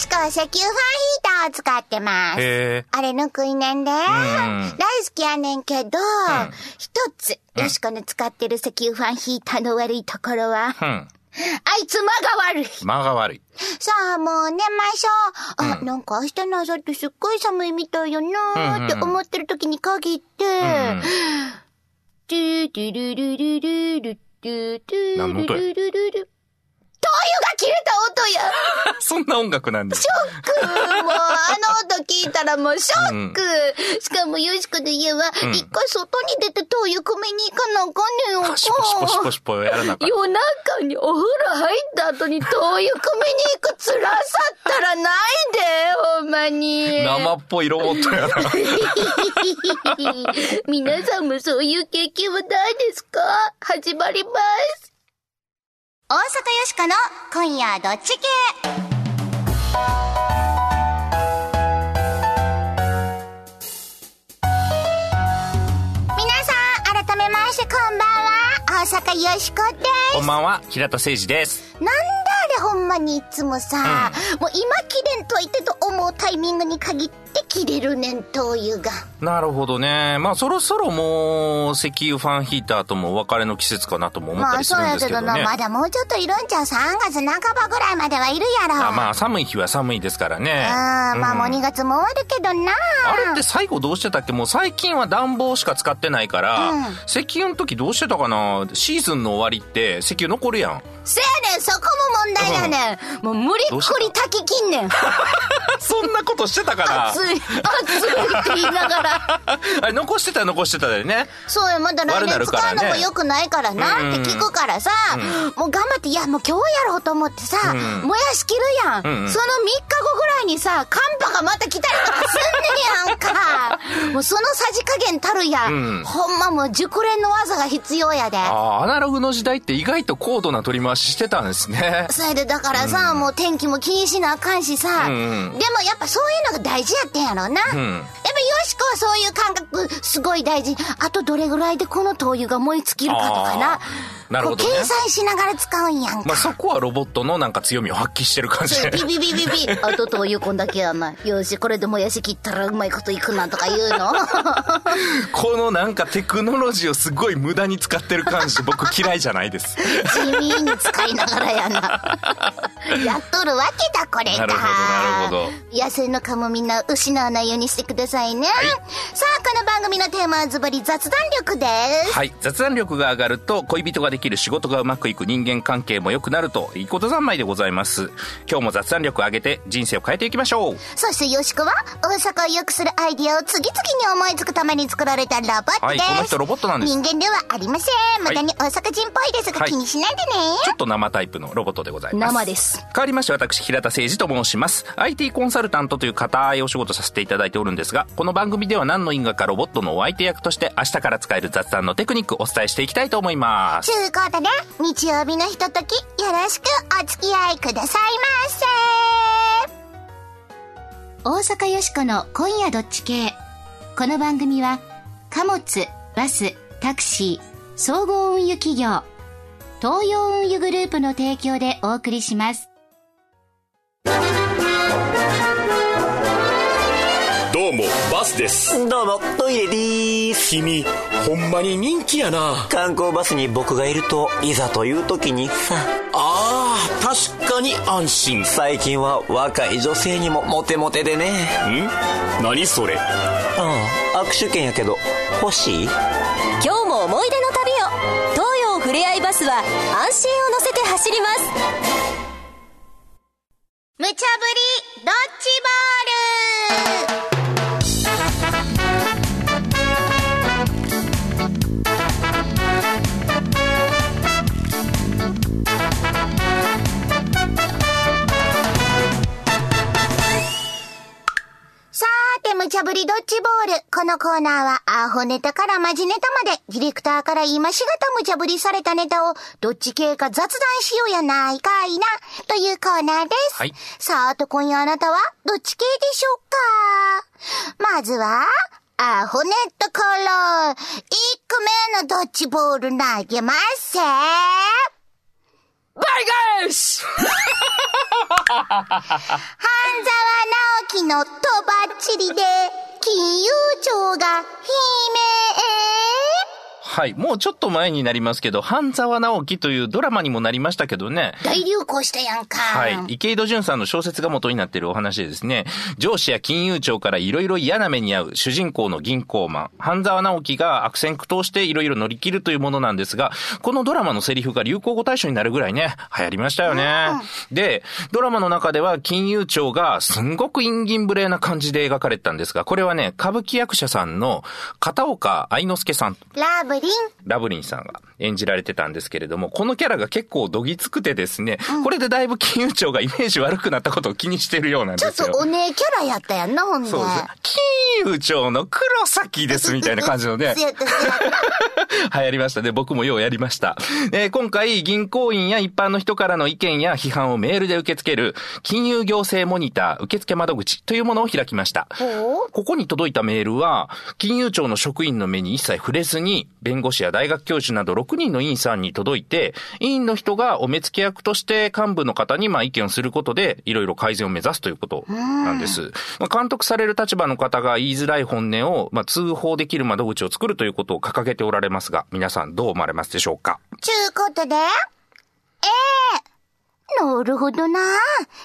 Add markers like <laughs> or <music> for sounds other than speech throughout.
しくは石油ファンヒーターを使ってます。へあれぬくいねんで。大好きやねんけど、一つ、よしこの使ってる石油ファンヒーターの悪いところは、え。うん。あいつ間が悪い。間が悪い。さあ、もう寝ましょう。あ、なんか明日の朝ってすっごい寒いみたいよなーって思ってる時に限って、トゥートゥルルルルルトゥートゥ何の音やルルルル灯油が切れた音や <laughs> そんな音楽なんです。ショックもう、あの音聞いたらもうショック、しかも、よしこで言えば、一回外に出て灯油汲みに行かなあかんねんよ。ポシポシポシポシポやらなかっ夜中にお風呂入った後に灯油汲みに行く辛さったらないで、ほんまに。た。生っぽいロボットやな。<laughs> 皆さんもそういう経験はないですか？始まります。大阪よしかの今夜どっち系皆さん、改めましてこんばんは。大阪よしこです。こんばんは、平田誠二です。なんだあれほんまにいつもさ、もう今切れんといてと思うタイミングに限って切れるねん、灯油が。なるほどね。まあそろそろもう石油ファンヒーターともお別れの季節かなとも思ったまありすそうやけどるんですけどね。な、まだもうちょっといるんちゃう ?3 月半ばぐらいまではいるやろ。あまあ寒い日は寒いですからね。あーまあもううん2月も終わるけどな。あれって最後どうしてたっけ？もう最近は暖房しか使ってないから、うん石油の時どうしてたかな？シーズンの終わりって石油残るやん。せやねん、そこも問題やねん。もう無理っどうした？くり炊ききんねん。<laughs> そんなことしてたかな？熱い、熱いって言いながら。あれ残してた残してただよね。そうよ、まだ来年使うのも良くないからなって聞くからさ、もう頑張って、いや、もう今日やろうと思ってさ、んもやし切るやん。うんうんその3日後ぐらいにさ、寒波がまた来たりとかすんねんやんか。もうそのさじ加減たるや、うんほんまもう熟練の技が必要やで。ああ、アナログの時代って意外と高度な取り回ししてたんですね。それでだからさ、もう天気も気にしなあかんしさ、うんうんでもやっぱそういうのが大事やってんやろな。うんやっぱよしこはそういう感覚すごい大事。あとどれぐらいでこの灯油が燃え尽きるかとかな。なるほどね計算しながら使うんやんか。まあそこはロボットのなんか強みを発揮してる感じで。ビビビビビ。<laughs> あと灯油こんだけやな。よし、これでもやし切ったらうまいこといくなとか言うの。<laughs> このなんかテクノロジーをすごい無駄に使ってる感じ僕嫌いじゃないです。地味に使いながらやな。<laughs> やっとるわけだ、これが。なるほどなるほど野生の蚊もみんな失わないようにしてくださいね。さあ、この番組のテーマはズバリ雑談力です。はい。雑談力が上がると恋人ができる仕事がうまくいく人間関係も良くなるといいこと三昧でございます。今日も雑談力を上げて人生を変えていきましょう。そしてよしこは、大阪を良くするアイディアを次々に思いつくために作られたロボットです。はいこの人ロボットなんです人間ではありません。無駄に大阪人っぽいですが、はい気にしないでね。ちょっと生タイプのロボットでございます。生です。変わりまして私、平田誠二と申します。IT コンサルタントという固いお仕事させていただいておるんですが、この番組では何の因果かロボットのお相手役として明日から使える雑談のテクニックをお伝えしていきたいと思います。ということで、日曜日のひととき、よろしくお付き合いくださいませ。大阪よしこの今夜どっち系。この番組は、貨物、バス、タクシー、総合運輸企業、東洋運輸グループの提供でお送りします。どうも、バスです。どうも、トイレでーす。君、ほんまに人気やな。観光バスに僕がいると、いざという時にさ、あー、確かに安心。ん最近は若い女性にもモテモテでね。何それ？ああ、握手券やけど、欲しい？今日も思い出の旅を東洋ふれあいバスは安心を乗せて走ります無茶ぶりドッジボール無茶ぶりドッジボール。このコーナーは、アホネタからマジネタまで、ディレクターから今しがた無茶ぶりされたネタを、どっち系か雑談しようやないかいな、というコーナーです。はいさーて、今夜あなたは、どっち系でしょうかまずは、アホネットから、1個目のドッジボール投げます。バイガースはい、沢直樹のとばっちりで、金融庁が悲鳴。はい。もうちょっと前になりますけど、半沢直樹というドラマにもなりましたけどね。大流行したやんか。はい。池井戸潤さんの小説が元になっているお話でですね、上司や金融庁からいろいろ嫌な目に遭う主人公の銀行マン、半沢直樹が悪戦苦闘していろいろ乗り切るというものなんですが、このドラマのセリフが流行語大賞になるぐらいね、流行りましたよね。で、ドラマの中では金融庁がすんごく陰銀無礼な感じで描かれてたんですが、これはね、歌舞伎役者さんの片岡愛之助さん。ラブリン。ラブリンさんが演じられてたんですけれども、このキャラが結構どぎつくてですね、これでだいぶ金融庁がイメージ悪くなったことを気にしてるようなんちょっですよ。とお姉キャラやったやんな、ほんで。そうです。金融庁の黒崎ですみたいな感じのね <laughs> 流行りましたね。僕もようやりました。えー今回、銀行員や一般の人からの意見や批判をメールで受け付ける、金融行政モニター受付窓口というものを開きました。ここに届いたメールは、金融庁の職員の目に一切触れずに、弁護士や大学教授など6人の委員さんに届いて、委員の人がお目付け役として幹部の方にまあ意見をすることで、いろいろ改善を目指すということなんです。まあ監督される立場の方が言いづらい本音を、まあ、通報できる窓口を作るということを掲げておられますが、皆さんどう思われますでしょうか？ちゅうことで、ええなるほどな。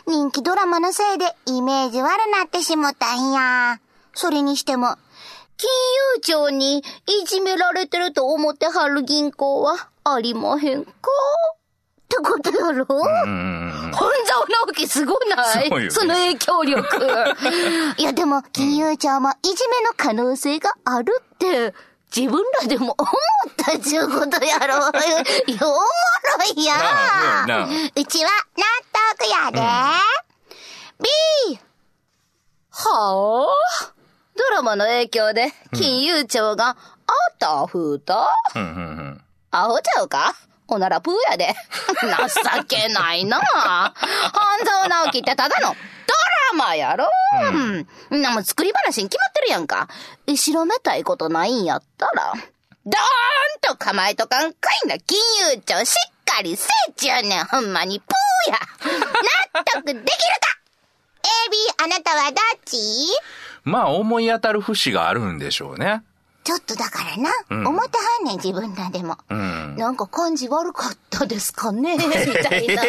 人気ドラマのせいでイメージ悪なってしもたんや。それにしても、金融庁にいじめられてると思ってはる銀行はありまへんか？ってことやろ？本沢直樹すごない？ね。その影響力。<laughs> いやでも、金融庁もいじめの可能性があるって、自分らでも思ったっちゅうことやろ？<laughs> いや、おもろいやうちは納得やで。B! はあ？ドラマの影響で、金融庁が、あたふたうん。アホちゃうか？おならプーやで。<laughs> 情けないな半沢直樹ってただのドラマやろうん。なもん作り話に決まってるやんか。後ろめたいことないんやったら、ドーンと構えとかんかいな金融庁しっかりせいちゅうねん。ほんまにプーや。納得できるか <laughs> ?AB あなたはどっち？まあ、思い当たる節があるんでしょうね。ちょっとだからな、ん思ってはんねん自分らでも。うん。なんか感じ悪かったですかね <laughs> みたいな。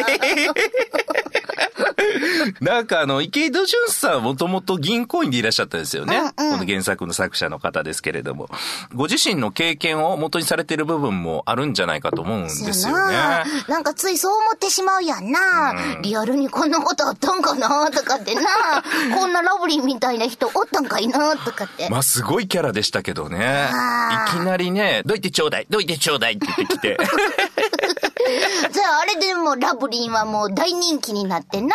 <laughs> なんかあの、池井戸潤さんはもともと銀行員でいらっしゃったんですよね。うんうんこの原作の作者の方ですけれども。ご自身の経験を元にされている部分もあるんじゃないかと思うんですよなね。なんかついそう思ってしまうやんな。リアルにこんなことあったんかな？とかってな。<laughs> こんなラブリーみたいな人おったんかいな？とかって。まあ、すごいキャラでしたけどね。いきなりね、どいてちょうだい、どいてちょうだいって言ってきて。<laughs> <laughs> じゃああれでもラブリーはもう大人気になってな。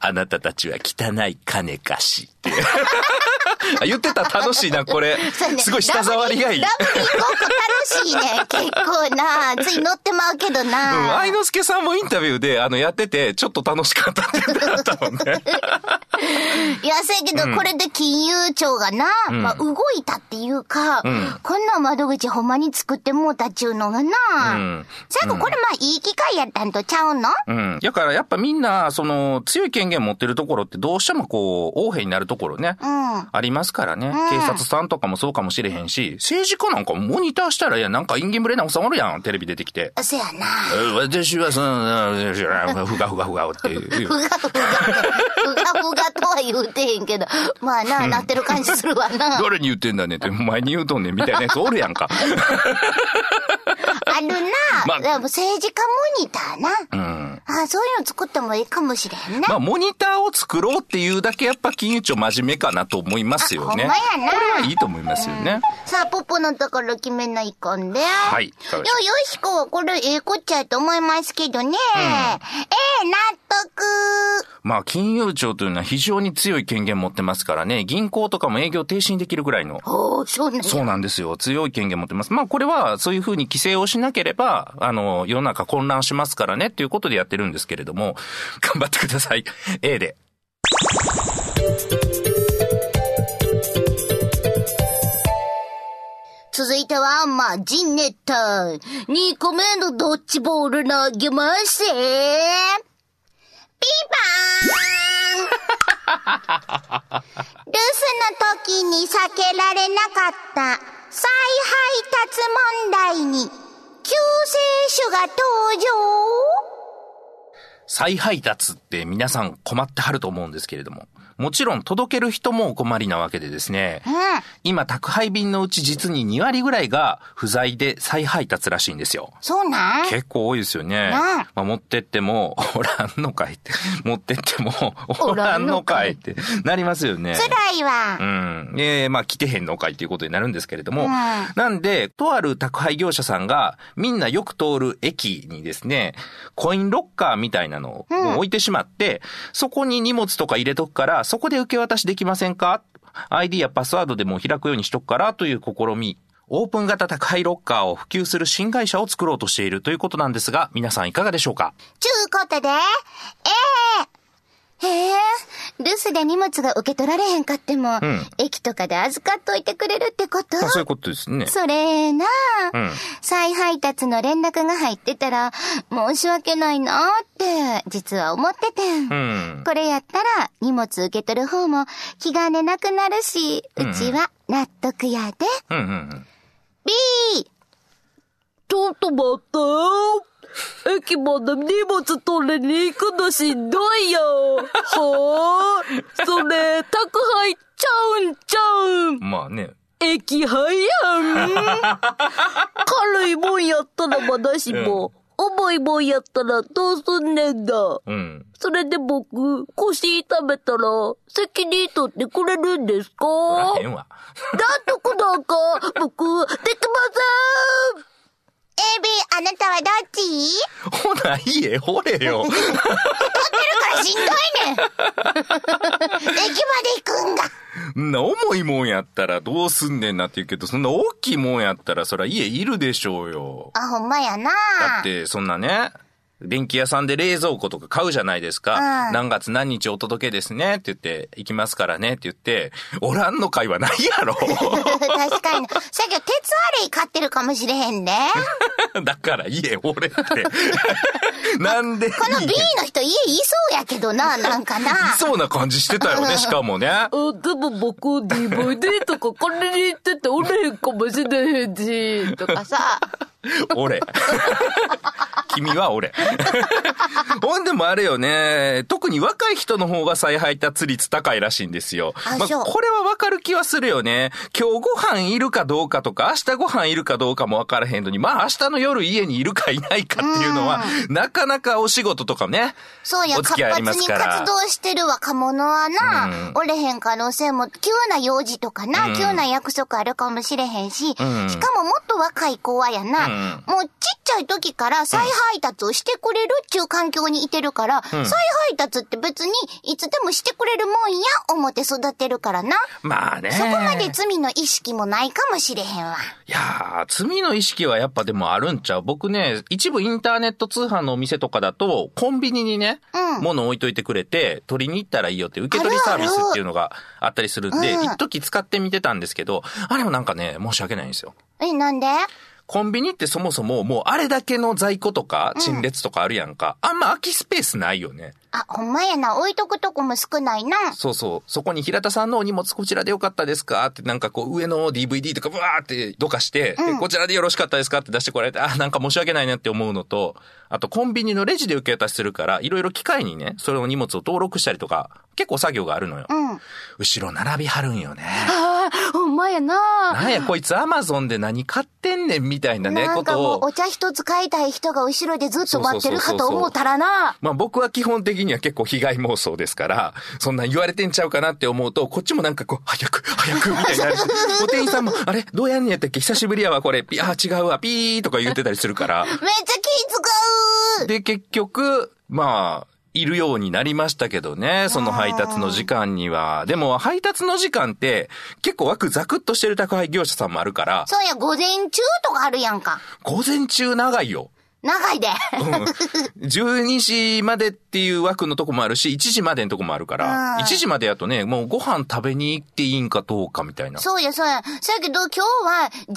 あなたたちは汚い金貸しって。<laughs> あ言ってた楽しいな、これすごい舌触りがいい。ラブリーごっこ楽しいね。結構な。つい乗ってまうけどうん、な。愛之助さんもインタビューで、あの、やってて、ちょっと楽しかったって言ったもんね。<laughs> いや、せやけど、これで金融庁がな、まあ、動いたっていうか、こんな窓口ほんまに作ってもうたっちゅうのがな、ん最後これまあ、いい機会やったんとちゃうの？うん。だからやっぱみんな、その、強い権限持ってるところってどうしてもこう、横柄になるところね。うん。ありますからね。警察さんとかもそうかもしれへんし、政治家なんかもモニターしたら、いや、なんかインゲンブレな収まるやん、テレビ出てきて。せやな。え私はその、ふがふがふがっていう。<laughs> ふがふが、ふがふがとは言うてへんけど、まあな、なってる感じするわな。<laughs> 誰に言ってんだねって、お前に言うとんねんみたいなやつおるやんか。<laughs> あるな。<laughs> まあでも政治家モニターな。うん。あそういうの作ってもいいかもしれんな。まあ、モニターを作ろうっていうだけやっぱ金融庁真面目かなと思いますよね。あほんまやなこれはいいと思いますよね。さあ、ポッポのところ決めないかんで。はいいや、よしこはこれええこっちゃやと思いますけどね。ええ納得。まあ、金融庁というのは非常に強い権限持ってますからね、銀行とかも営業停止にできるぐらいの。そうね。そうなんですよ。強い権限持ってます。まあ、これはそういうふうに規制をしなければ、あの、世の中混乱しますからねっていうことでやってるんですけれども、<laughs> 頑張ってください。A で。続いては、マジネタ。2個目のドッジボール投げます。ピンポーン留守の時に避けられなかった。再配達問題に。救世主が登場。再配達って皆さん困ってはると思うんですけれども。もちろん届ける人もお困りなわけでですね。今宅配便のうち実に2割ぐらいが不在で再配達らしいんですよ。そうなん？結構多いですよね。まあ、持ってっても、おらんのかいって。<laughs> 持ってっても、おらんのかいってなりますよね。辛いわう。ん。えーまあ、来てへんのかいっていうことになるんですけれども、うんなんで、とある宅配業者さんが、みんなよく通る駅にですね、コインロッカーみたいなのを置いてしまって、そこに荷物とか入れとくから、そこで受け渡しできませんか ?ID やパスワードでも開くようにしとくから？という試み。オープン型宅配ロッカーを普及する新会社を作ろうとしているということなんですが、皆さんいかがでしょうか？ちゅうことで、ええへえ、留守で荷物が受け取られへんかっても、ん駅とかで預かっといてくれるってこと？まあ、そういうことですね。それなあ、うん再配達の連絡が入ってたら、申し訳ないなって、実は思っててん。うん。これやったら、荷物受け取る方も気兼ねなくなるし、うちは納得やで。うんうんうん。B! ちょっと待ってよ。駅まで荷物取りに行くのしんどいよ。はぁそれ、宅配ちゃうんちゃうん。まあね。駅配やん。<laughs> 軽いもんやったらまだしも、重いもんやったらどうすんねんだ。うん。それで僕、腰痛めたら、責任取ってくれるんですか？おらへんわ。なんとこなんか、僕、できません AB、あなたはどっち？ほな、家掘れよ。からしんどいねん <laughs> 駅まで行くんがんな重いもんやったらどうすんねんなって言うけど、そんな大きいもんやったらそら家いるでしょうよ。あ、ほんまやなだって、そんなね、電気屋さんで冷蔵庫とか買うじゃないですか。うん何月何日お届けですねって言って、行きますからねって言って、おらんの会はないやろ。<laughs> 確かに。さっきは鉄アレイ買ってるかもしれへんで。<laughs> だから家掘れって。<laughs> なんで？この B の人家いそうやけどな、なんかな。いそうな感じしてたよね、しかもね。あ、でも僕、DVD とか借りに行ってておれへんかもしれへんし、とかさ。俺。君は俺。<laughs> ほんでもあれよね、特に若い人の方が再配達率高いらしいんですよ。まあ、あそう。これはわかる気はするよね。今日ご飯いるかどうかとか、明日ご飯いるかどうかもわからへんのに、まあ明日の夜家にいるかいないかっていうのは、なかなかお仕事とかね。そうや、活お付き合いありま発にすから。活動してる若者はな、うん。おれへん可能性も、急な用事とかな、うん。急な約束あるかもしれへんし、ん。しかももっと若い子はやな、うん。もうちっちゃい時から再配達をしてくれるっちゅう環境にいてるから、再配達って別にいつでもしてくれるもんや、思って育てるからな。まあね。そこまで罪の意識もないかもしれへんわ。いやー、罪の意識はやっぱでもあるんちゃう？僕ね、一部インターネット通販のお店とかだと、コンビニにね、うん物置いといてくれて、取りに行ったらいいよって、受け取りサービスっていうのがあったりするんで、うん一時使ってみてたんですけど、あれもなんかね、申し訳ないんですよ。え、なんで？コンビニってそもそももうあれだけの在庫とか陳列とかあるやんか。あんま空きスペースないよね。あ、ほんまやな、置いとくとこも少ないな。そうそう。そこに平田さんのお荷物こちらでよかったですか？ってなんかこう上の DVD とかブワーってどかして、でこちらでよろしかったですか？って出してこられて、あ、なんか申し訳ないなって思うのと、あとコンビニのレジで受け渡しするから、いろいろ機械にね、それの荷物を登録したりとか、結構作業があるのよ。うん。後ろ並びはるんよね。ああ、ほんまやな。なんやこいつアマゾンで何買ってんねんみたいなね、なんかことを。お茶一つ買いたい人が後ろでずっと待ってるかと思ったらな。まあ僕は基本的には結構被害妄想ですから、そんなん言われてんちゃうかなって思うと、こっちもなんかこう、早く、早く、みたいになるし、<laughs> お店員さんも、あれ？どうやんねやったっけ？久しぶりやわ、これ。ピあ、違うわ、ピーとか言ってたりするから。めっちゃ気使うで、結局、まあ、いるようになりましたけどね、その配達の時間には。でも、配達の時間って、結構枠ザクッとしてる宅配業者さんもあるから、そうや、午前中とかあるやんか。午前中長いよ。長いで。12時までっていう枠のとこもあるし、1時までのとこもあるから、うん1時までやとね、もうご飯食べに行っていいんかどうかみたいな。そうや、そうや。そやけど今日は11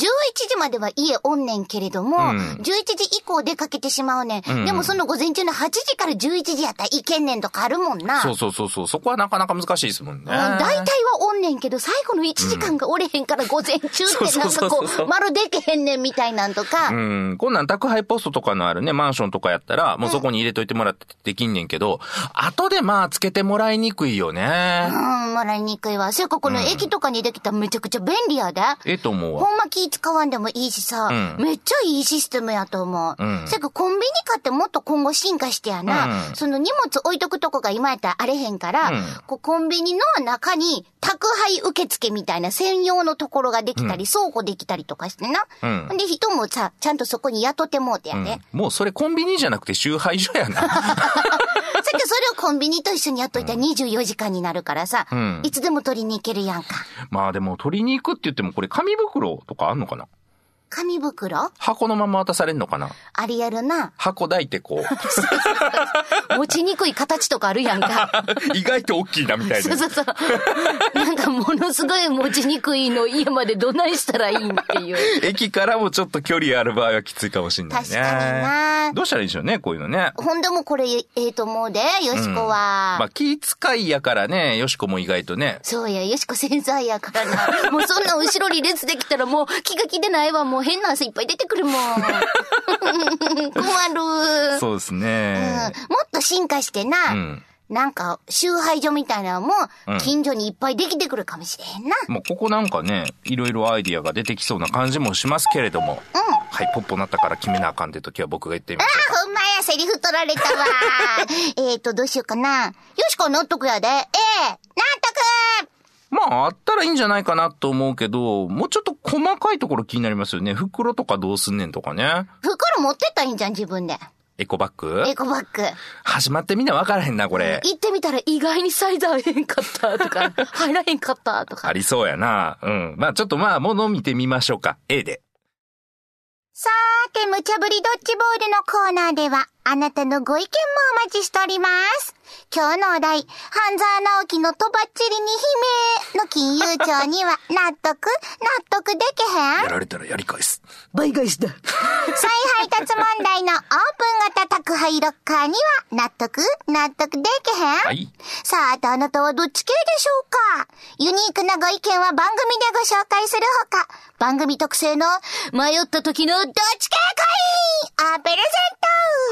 時までは家おんねんけれども、うん11時以降出かけてしまうねん。うんでもその午前中の8時から11時やったらいけんねんとかあるもんな。そうそうそうそう。そこはなかなか難しいですもんね。うん大体はおんねんけど、最後の1時間がおれへんから午前中ってなんかこう、丸でけへんねんみたいなんとか。うん。こんなん宅配ポストとかのあるね、マンションとかやったら、もうそこに入れといてもらってできんねんけど、後でまあつけてもらいにくいよね。うん、もらいにくいわ。それかこの駅とかにできたらめちゃくちゃ便利やで。ええと思うわ。ほんま気使わんでもいいしさ、うんめっちゃいいシステムやと思う。うんそれかコンビニ買ってもっと今後進化してやな、うんその荷物置いとくとこが今やったらあれへんから、うんこうコンビニの中に宅配受付みたいな専用のところができたり、倉庫できたりとかしてな。うんで人もさ、ちゃんとそこに雇ってもうてやうんで。もうそれコンビニじゃなくて集配所やな。<laughs> さっきそれをコンビニと一緒にやっといたら24時間になるからさ、うんいつでも取りに行けるやんか。まあでも取りに行くって言ってもこれ紙袋とかあんのかな？紙袋？箱のまま渡されんのかな？ありやるな。箱抱いてこ <laughs> 持ちにくい形とかあるやんか。う。<laughs> 意外と大きいなみたいな。そうそうそう。なんかものすごい持ちにくいの家までどないしたらいいんっていう。駅からもちょっと距離ある場合はきついかもしれないね。確かになどうしたらいいでしょうね、こういうのね。ほんでもこれええと思うで、よしこは。まあ気遣いやからね、よしこも意外とね。そうや、よしこ繊細やからな。もうそんな後ろに列できたらもう気が気でないわ。もう変な汗いっぱい出てくるもん。<laughs> 困る。そうですうん、ね。もっと進化してな、うん。なんか集配所みたいなのもうん近所にいっぱいできてくるかもしれへんな。もうここなんかね、いろいろアイディアが出てきそうな感じもしますけれども。うん。はい、ポッポなったから決めなあかんって時は僕が言ってみましょうか。ほんまや、セリフ取られたわ。<laughs> えーと、どうしようかな。よしこ納得やで。ええ納得まあ、あったらいいんじゃないかなと思うけど、もうちょっと細かいところ気になりますよね。袋とかどうすんねんとかね。袋持ってったらいいんじゃん、自分で。エコバッグ？エコバッグ。始まってみんな分からへんな、これ。行ってみたら意外にサイズ合えへんかったとか、<laughs> 入らへんかったとか。ありそうやな。うん。まあちょっとまあ、もの見てみましょうか。A で。さーて、無茶ぶりドッジボールのコーナーでは、あなたのご意見もお待ちしております。今日のお題、半沢直樹のとばっちりに悲鳴の金融庁には納得納得できへん？やられたらやり返す。倍返しだ。再配達問題のオープン型宅配ロッカーには納得納得できへん？はい。さあ、あとあなたはどっち系でしょうか？ユニークなご意見は番組でご紹介するほか、番組特製の迷った時のどっち系コイン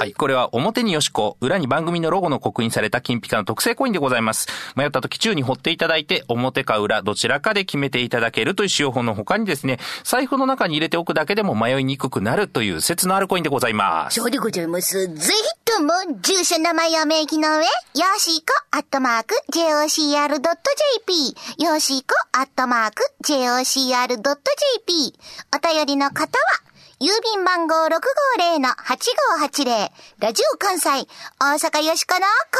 はい。これは表によしこ、裏に番組のロゴの刻印された金ピカの特製コインでございます。迷った時中に掘っていただいて、表か裏、どちらかで決めていただけるという使用法の他にですね、財布の中に入れておくだけでも迷いにくくなるという説のあるコインでございます。そうでございます。ぜひとも、住所名前を明記の上、よしこ、アットマーク、jocr.jp、よしこ、アットマーク、jocr.jp。お便りの方は、郵便番号650-8580、ラジオ関西、大阪よしこの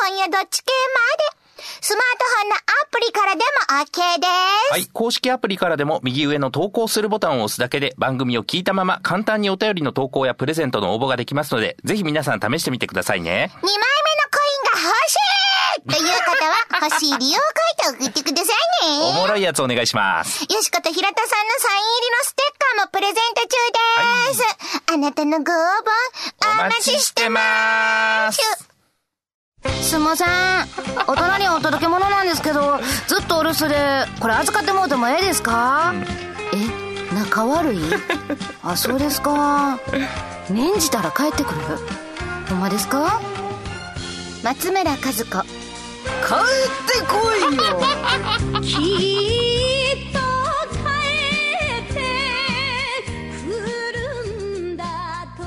今夜どっち系まで。スマートフォンのアプリからでも OK です。はい。公式アプリからでも右上の投稿するボタンを押すだけで番組を聞いたまま簡単にお便りの投稿やプレゼントの応募ができますので、ぜひ皆さん試してみてくださいね。2枚目のコインが欲しいという方は欲しい理由を書いて送ってくださいね。おもろいやつお願いします。よしこと平田さんのサイン入りのステッカーもプレゼント中です。あなたのご応募、お待ちしてます。すいません。お隣お届け物なんですけど、ずっとお留守で、これ預かってもうてもええですか、え、仲悪い？あ、そうですか。<laughs> 念じたら帰ってくるほんまですか？松村和子。帰ってこい。よきっと帰ってくるんだと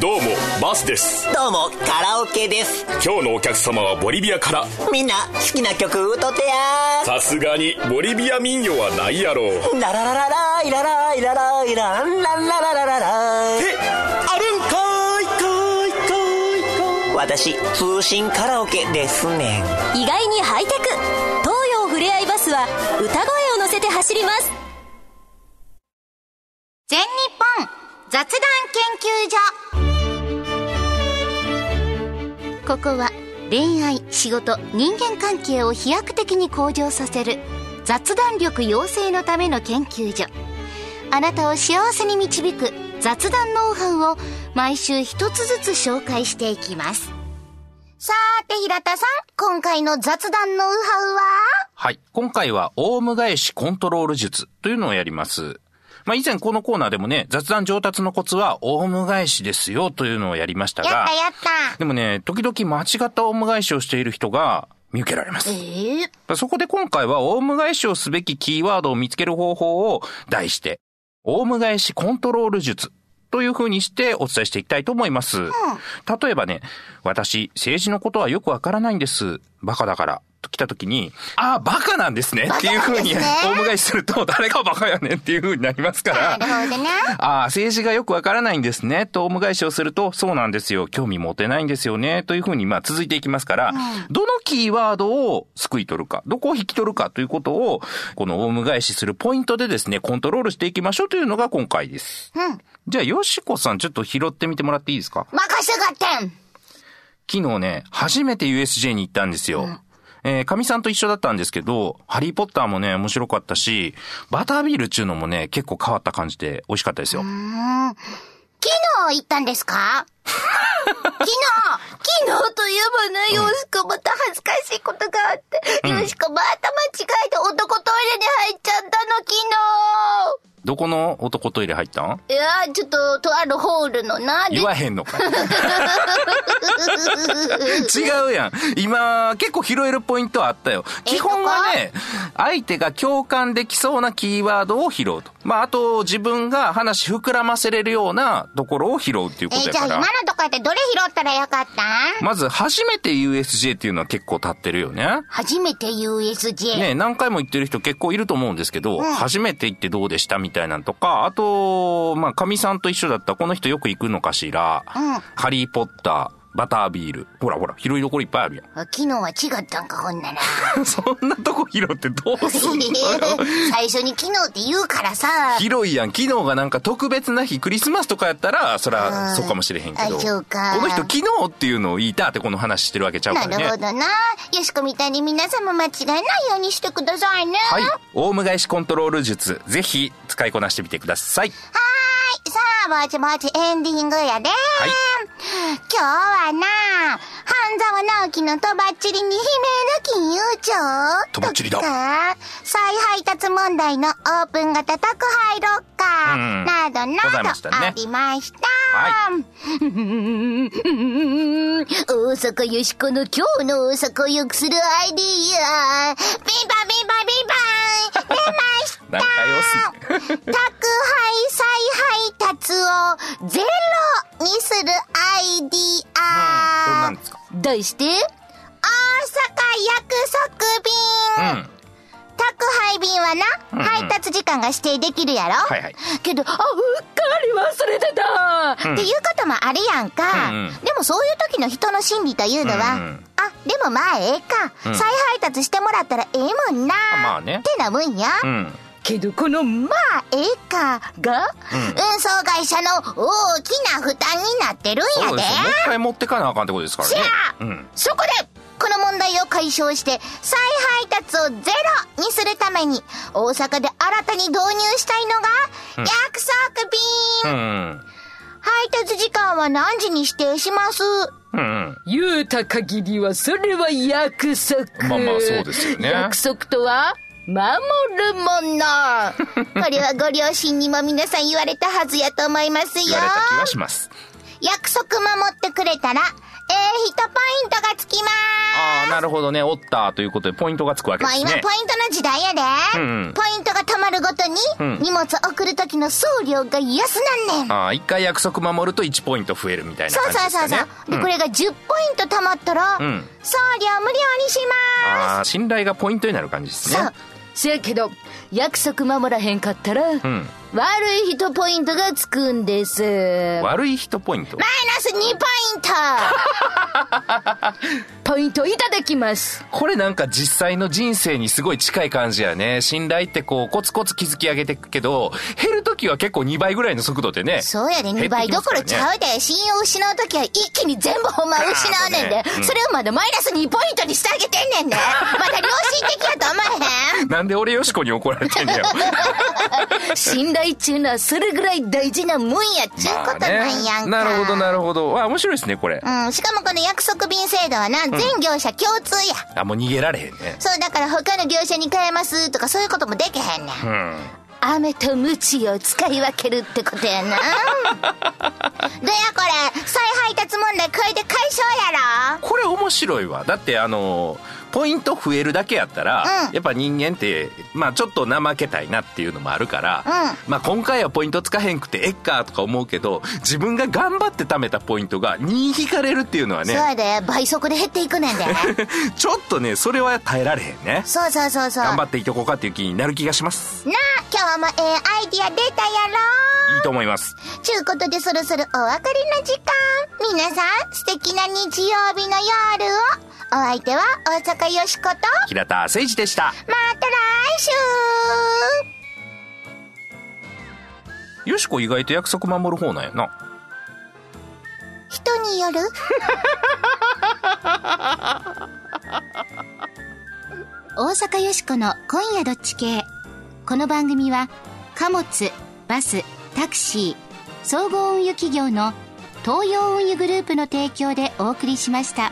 どうもバスです。どうも、カラオケです。今日のお客様はボリビアから。みんな、好きな曲歌ってやさすがにボリビア民謡はないやろララララライラライラライランランラララララえ私通信カラオケですねん。意外にハイテク。東洋ふれあいバスは歌声を乗せて走ります。全日本雑談研究所。ここは恋愛仕事人間関係を飛躍的に向上させる雑談力養成のための研究所。あなたを幸せに導く雑談ノウハウを毎週一つずつ紹介していきますさーて平田さん今回の雑談ノウハウは？はい。今回は、オウム返しコントロール術というのをやります。まあ、以前このコーナーでもね、雑談上達のコツは、オウム返しですよというのをやりましたがやった、やったでもね、時々間違ったオウム返しをしている人が見受けられます。ええそこで今回は、オウム返しをすべきキーワードを見つける方法を題して、オウム返しコントロール術という風にしてお伝えしていきたいと思います。例えばね、私、政治のことはよくわからないんです。バカだから。と来た時に、ああ、バカなんですねっていう風に、バカなんですねオウム返しすると、<laughs> 誰がバカやねんっていう風になりますから。なるほどねああ、政治がよくわからないんですね。と、オウム返しをすると、そうなんですよ。興味持てないんですよね。というふうに、まあ、続いていきますから、どのキーワードを救い取るか、どこを引き取るかということを、このオウム返しするポイントでですね、コントロールしていきましょうというのが今回です。うんじゃあ、よしこさん、ちょっと拾ってみてもらっていいですか？任せがってん昨日ね、初めて USJ に行ったんですよ。えー、神さんと一緒だったんですけど、ハリーポッターもね、面白かったし、バタービールっていうのもね、結構変わった感じで美味しかったですよ。昨日行ったんですか？<laughs> 昨日。昨日といえばね、よしこまた恥ずかしいことがあって、よしこまた間違えて男トイレに入っちゃったの、昨どこの男トイレ入ったん？日。いやー、ちょっと、とあるホールのな、で言わへんのかい <laughs> 違うやん。今、結構拾えるポイントはあったよ。基本はね、相手が共感できそうなキーワードを拾うと。まあ、あと、自分が話膨らませれるようなところを拾うっていうこえじゃあ今のとやから。とこやってどれ拾ったらよかったん？まず、初めて USJ っていうのは結構立ってるよね。初めて USJ。ね何回も行ってる人結構いると思うんですけど、初めて行ってどうでしたみたいなんとか、あと、まあ、神さんと一緒だったこの人よく行くのかしら、ハリーポッター、バタービール。ほらほら、拾いどころいっぱいあるやん。あ <laughs> 昨日は違ったんか、ほんなら。<laughs> そんなとこ拾ってどうすんの？よ。<laughs> 最初に昨日って言うからさ。広いやん。昨日がなんか特別な日、クリスマスとかやったら、そら、そうかもしれへんけど。あそうかこの人昨日っていうのを言いたってこの話してるわけちゃうからね。なるほどな。よしこみたいに皆さんも間違えないようにしてくださいね。はい。オウム返しコントロール術、ぜひ使いこなしてみてください。はーい。さあ、ぼちぼちエンディングやで。今日はな、半沢直樹のとばっちりに悲鳴の金融庁とばっちりだ再配達問題のオープン型宅配ロッカうんーなどなどありました。は大阪よしこの今日の大阪を良くするアイディア。ビンバビンバビンバ出ま <laughs> した。宅配再配達をゼロにするアイディア。題して、大阪約束便。うん。宅配便はな、うんうん配達時間が指定できるやろ、はいはい。けど、あ、あ、うっかり忘れてた。うんっていうこともあるやんか。うんうんでもそういう時の人の心理というのは、うんうんあ、でもまあええか、うん再配達してもらったらええもんな。まあねってなもんや。うん。けどこの、ままあええかが、うん運送会社の大きな負担になってるんやで。もう一回持ってかなあかんってことですからね。そこで、この問題を解消して、再配達をゼロにするために、大阪で新たに導入したいのが、うん約束便、うん。配達時間は何時に指定します？うんうん。言うた限りは、それは約束。まあまあそうですよね約束とは、守るもの。<laughs> これはご両親にも皆さん言われたはずやと思いますよ言。われた気はします。約束守ってくれたら、ええ一ポイントがつきます。ああ、なるほどね。おったということでポイントがつくわけもう今ですね。ポイントの時代やで。うんうんポイントが貯まるごとに、うん荷物送る時の送料が安なんねん。ああ、一回約束守ると1ポイント増えるみたいなそう感じそうそうそうですかね。。で、これが10ポイント貯まったら、うん送料無料にしまああ、信頼がポイントになる感じですね。せやけど、約束守らへんかったら、うん。悪い人ポイントがつくんです。悪い人ポイント？マイナス2ポイント <laughs> ポイントいただきます。これなんか実際の人生にすごい近い感じやね。信頼ってこう、コツコツ築き上げていくけど、減るときは結構2倍ぐらいの速度でね。そうやで、2倍どころちゃうで。信用失うときは一気に全部ほんま失うねんで。ねうんそれをまだマイナス2ポイントにしてあげてんねんで。まだ良心的やと思えへん？なんで俺よしこに怒られてんねやろ。信 <laughs> 頼っちゅうのはそれぐらい大事なもんやっちゅう。まあことなんやんかなるほど、なるほど。あ、面白いですね、これ。うん、しかもこの約束便制度はな、全業者共通や。あ、もう逃げられへんね。そう、だから他の業者に変えますとかそういうこともできへんねん。うん。飴と鞭を使い分けるってことやな。<laughs> どやこれ、再配達問題これで解消やろこれ面白いわ。だってあの、ポイント増えるだけやったら、うんやっぱ人間って、まあちょっと怠けたいなっていうのもあるから、うんまあ今回はポイントつかへんくてえっかとか思うけど、自分が頑張って貯めたポイントが2引かれるっていうのはそうね、やで、倍速で減っていくねんで。<laughs> ちょっとね、それは耐えられへんね。そうそうそうそう。頑張っていとこうかっていう気になる気がします。なあ、今日もええアイディア出たやろいいと思います。ちゅうことでそろそろお別れの時間。皆さん、素敵な日曜日の夜を。お相手は大阪よしこと。平田誠二でした。また来週よしこ意外と約束守る方なんやな。人による？<laughs> 大阪よしこの今夜どっち系この番組は貨物バスタクシー総合運輸企業の東洋運輸グループの提供でお送りしました。